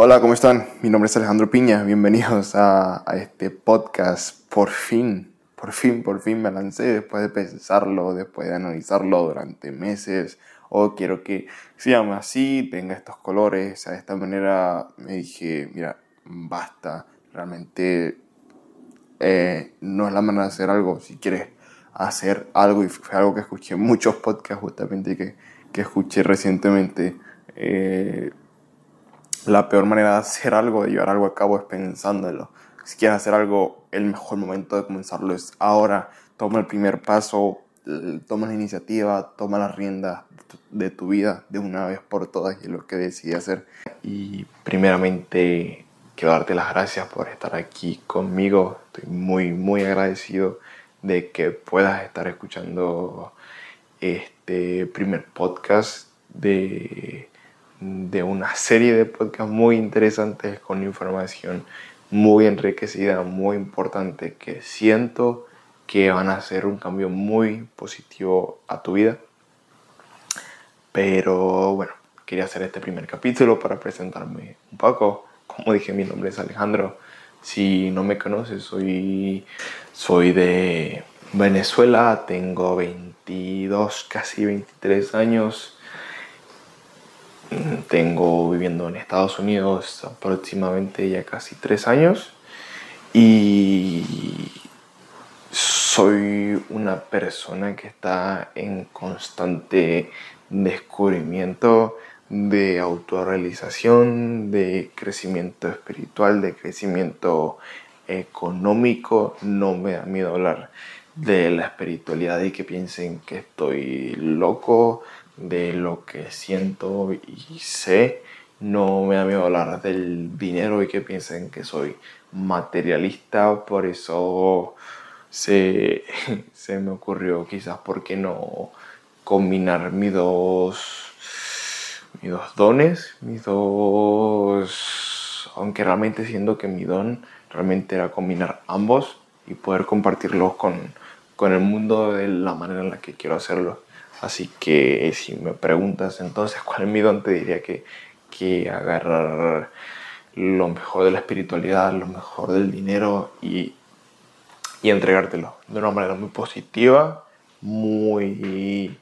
Hola, ¿cómo están? Mi nombre es Alejandro Piña. Bienvenidos a, este podcast. Por fin, por fin, por fin me lancé después de pensarlo, después de analizarlo durante meses. Oh, quiero que se llame así, tenga estos colores. De esta manera me dije, mira, basta. Realmente eh, no es la manera de hacer algo. Si quieres hacer algo, y fue algo que escuché en muchos podcasts justamente que, que escuché recientemente. Eh, la peor manera de hacer algo, de llevar algo a cabo es pensándolo. Si quieres hacer algo, el mejor momento de comenzarlo es ahora. Toma el primer paso, toma la iniciativa, toma la rienda de tu vida de una vez por todas y lo que decidí hacer. Y primeramente quiero darte las gracias por estar aquí conmigo. Estoy muy, muy agradecido de que puedas estar escuchando este primer podcast de de una serie de podcasts muy interesantes con información muy enriquecida, muy importante, que siento que van a hacer un cambio muy positivo a tu vida. Pero bueno, quería hacer este primer capítulo para presentarme un poco. Como dije, mi nombre es Alejandro. Si no me conoces, soy, soy de Venezuela, tengo 22, casi 23 años tengo viviendo en Estados Unidos aproximadamente ya casi tres años y soy una persona que está en constante descubrimiento de autorrealización, de crecimiento espiritual, de crecimiento económico. No me da miedo hablar de la espiritualidad y que piensen que estoy loco, de lo que siento y sé. No me da miedo hablar del dinero y que piensen que soy materialista, por eso se, se me ocurrió quizás, ¿por qué no combinar mis dos, mis dos dones? Mis dos... Aunque realmente siento que mi don realmente era combinar ambos y poder compartirlos con, con el mundo de la manera en la que quiero hacerlo. Así que si me preguntas entonces cuál es mi don, te diría que, que agarrar lo mejor de la espiritualidad, lo mejor del dinero y, y entregártelo de una manera muy positiva, muy,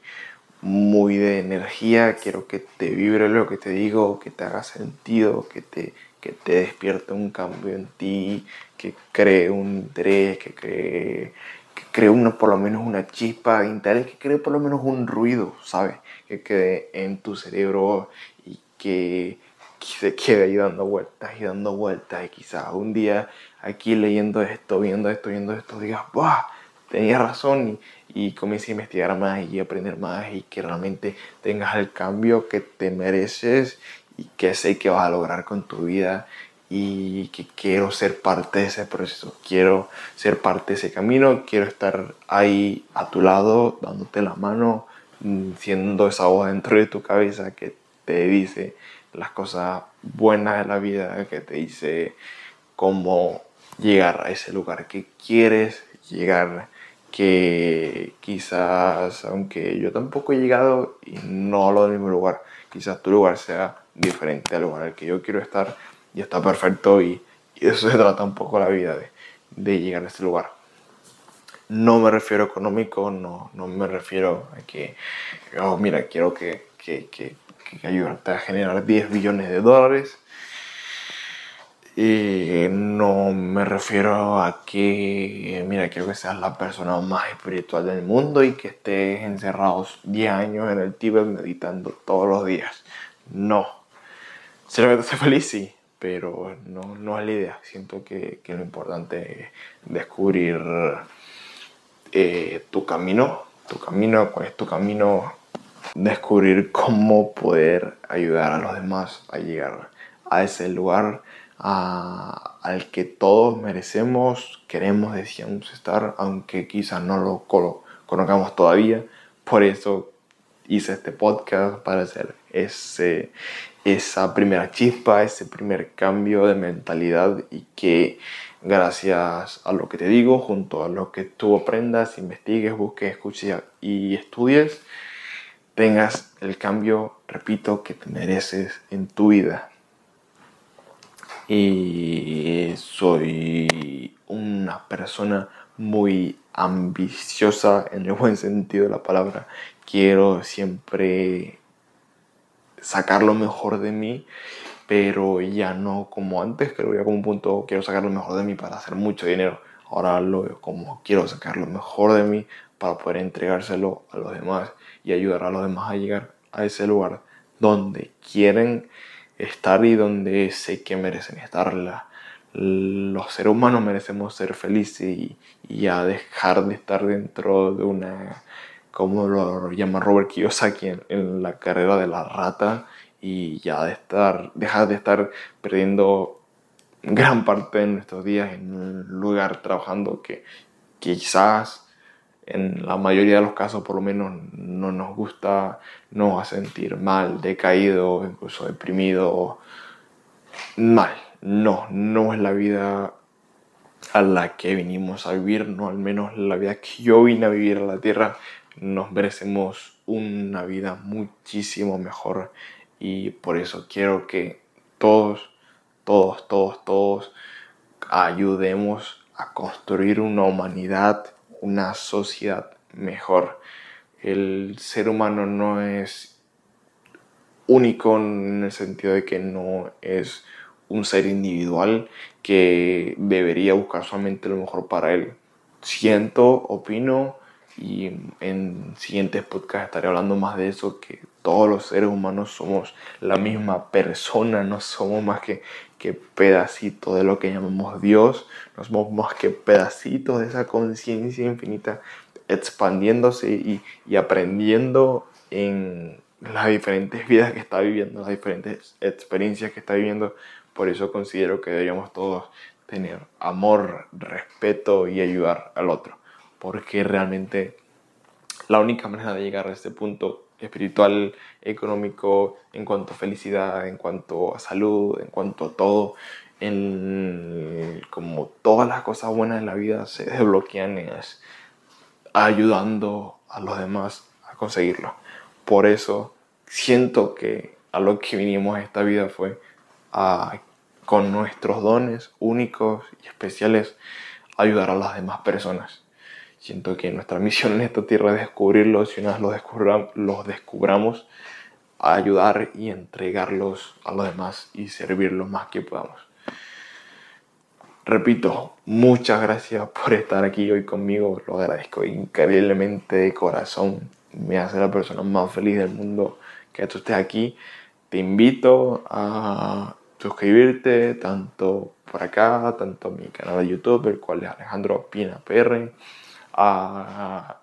muy de energía. Quiero que te vibre lo que te digo, que te haga sentido, que te, que te despierte un cambio en ti, que cree un interés, que cree que cree uno por lo menos una chispa de interés, que cree por lo menos un ruido, ¿sabes? Que quede en tu cerebro y que, se quede ahí dando vueltas y dando vueltas y quizás un día aquí leyendo esto, viendo esto, viendo esto, digas, ¡buah! Tenía razón y, y a investigar más y aprender más y que realmente tengas el cambio que te mereces y que sé que vas a lograr con tu vida y que quiero ser parte de ese proceso, quiero ser parte de ese camino, quiero estar ahí a tu lado, dándote la mano, mm, siendo esa voz dentro de tu cabeza que te dice las cosas buenas de la vida, que te dice cómo llegar a ese lugar que quieres llegar, que quizás, aunque yo tampoco he llegado y no lo del mismo lugar, quizás tu lugar sea diferente al lugar al que yo quiero estar, y está perfecto y, y eso se trata un poco la vida de, de, llegar a este lugar. No me refiero a económico, no, no me refiero a que, oh, mira, quiero que, que, que, que ayudarte a generar 10 billones de dólares. Y no me refiero a que, mira, quiero que seas la persona más espiritual del mundo y que estés encerrados 10 años en el Tíbet meditando todos los días. No. ¿Será que te hace feliz? Sí pero no, no es la idea. Siento que, que lo importante es descubrir eh, tu camino, tu camino, cuál es tu camino, descubrir cómo poder ayudar a los demás a llegar a ese lugar a, al que todos merecemos, queremos, deseamos estar, aunque quizás no lo conozcamos todavía. Por eso hice este podcast para hacer ese, esa primera chispa, ese primer cambio de mentalidad y que gracias a lo que te digo, junto a lo que tú aprendas, investigues, busques, escuches y estudies, tengas el cambio, repito, que te mereces en tu vida. y soy una persona muy ambiciosa en el buen sentido de la palabra. Quiero siempre sacar lo mejor de mí, pero ya no como antes, que ya como un punto quiero sacar lo mejor de mí para hacer mucho dinero. Ahora lo veo como quiero sacar lo mejor de mí para poder entregárselo a los demás y ayudar a los demás a llegar a ese lugar donde quieren estar y donde sé que merecen estar. los seres humanos merecemos ser felices y, y dejar de estar dentro de una, como lo llama Robert Kiyosaki en, la carrera de la rata y ya de estar, dejar de estar perdiendo gran parte de nuestros días en un lugar trabajando que quizás en la mayoría de los casos por lo menos no nos gusta, nos a sentir mal, decaído, incluso deprimido, mal. No, no es la vida a la que vinimos a vivir, no al menos la vida que yo vine a vivir a la tierra. Nos merecemos una vida muchísimo mejor y por eso quiero que todos, todos, todos, todos ayudemos a construir una humanidad una sociedad mejor. El ser humano no es único en el sentido de que no es un ser individual que debería buscar solamente lo mejor para él. Siento, opino y en siguientes podcasts estaré hablando más de eso, que todos los seres humanos somos la misma persona, no somos más que que pedacito de lo que llamamos Dios, no somos más que pedacitos de esa conciencia infinita expandiéndose y, y, aprendiendo en las diferentes vidas que está viviendo, las diferentes experiencias que está viviendo. Por eso considero que deberíamos todos tener amor, respeto y ayudar al otro, porque realmente la única manera de llegar a este punto espiritual, económico, en cuanto a felicidad, en cuanto a salud, en cuanto a todo, en como todas las cosas buenas en la vida se desbloquean es ayudando a los demás a conseguirlo. Por eso siento que a lo que vinimos a esta vida fue a, con nuestros dones únicos y especiales ayudar a las demás personas. Siento que nuestra misión en esta tierra es descubrirlos y una vez los, descubram los descubramos, ayudar y entregarlos a los demás y servir lo más que podamos. Repito, muchas gracias por estar aquí hoy conmigo, lo agradezco increíblemente de corazón. Me hace la persona más feliz del mundo que tú estés aquí. Te invito a suscribirte tanto por acá, tanto a mi canal de YouTube, el cual es Alejandro Pina PR a,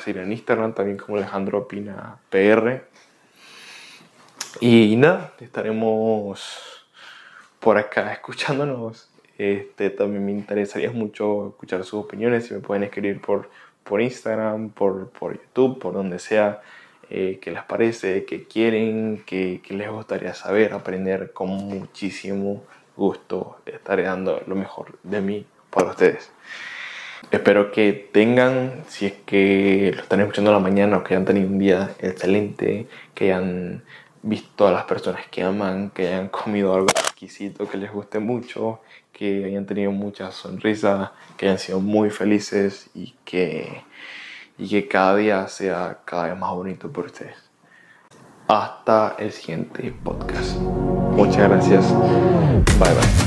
seguir en Instagram también como Alejandro Pina PR. Y nada, estaremos por acá escuchándonos. Este, también me interesaría mucho escuchar sus opiniones. Si me pueden escribir por, por Instagram, por, por YouTube, por donde sea. Eh, qué les parece, qué quieren, qué, qué les gustaría saber, aprender con muchísimo gusto. Estaré dando lo mejor de mí para ustedes. Espero que tengan, si es que lo están escuchando a la mañana o que hayan tenido un día excelente, que hayan visto a las personas que aman, que hayan comido algo exquisito que les guste mucho, que hayan tenido muchas sonrisas, que hayan sido muy felices y que, y que cada día sea cada vez más bonito por ustedes. Hasta el siguiente podcast. Muchas gracias. Bye bye.